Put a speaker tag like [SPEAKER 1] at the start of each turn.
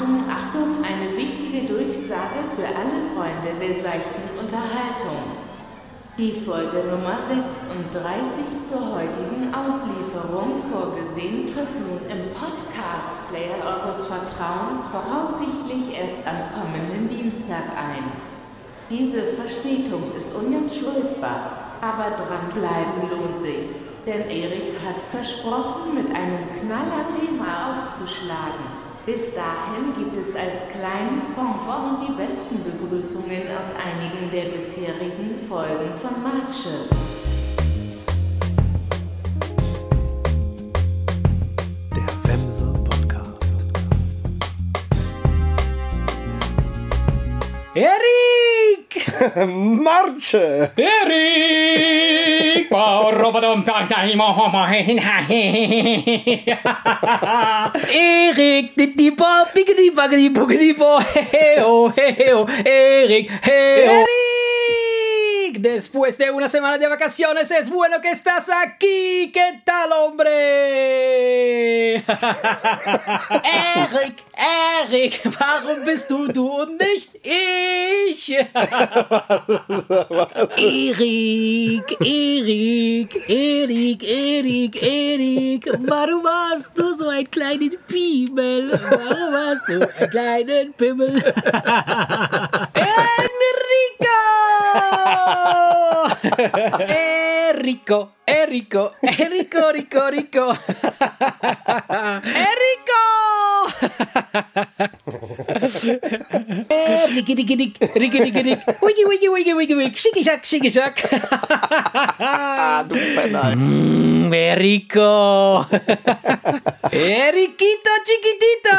[SPEAKER 1] Achtung, Achtung, eine wichtige Durchsage für alle Freunde der seichten Unterhaltung. Die Folge Nummer 36 zur heutigen Auslieferung vorgesehen trifft nun im Podcast-Player eures Vertrauens voraussichtlich erst am kommenden Dienstag ein. Diese Verspätung ist unentschuldbar, aber dranbleiben lohnt sich, denn Erik hat versprochen, mit einem Knallerthema aufzuschlagen. Bis dahin gibt es als kleines Bonbon die besten Begrüßungen aus einigen der bisherigen Folgen von Matsche.
[SPEAKER 2] Der Wemse Podcast.
[SPEAKER 3] Erik!
[SPEAKER 2] Marche!
[SPEAKER 3] Erik! Erik! Ditti bo, biggity buggity boogity bo, heo, heo, Erik, heo. Erik! Después de una semana de vacaciones es bueno que estás aquí. ¿Qué tal, hombre? Erik, Erik, warum bist du du und nicht ich? Erik, Erik, Erik, Erik, Erik, warum hast du so einen kleinen Pimmel? Warum hast du einen kleinen Pimmel? Enrico! Enrico, Enrico, Enrico, Rico. Enrico! Wiki, wiki, wiki, wiki, wiki. Shiki, shack, shiki,
[SPEAKER 2] shack. Mmm, qué
[SPEAKER 3] rico. ¡Qué riquito, chiquitito!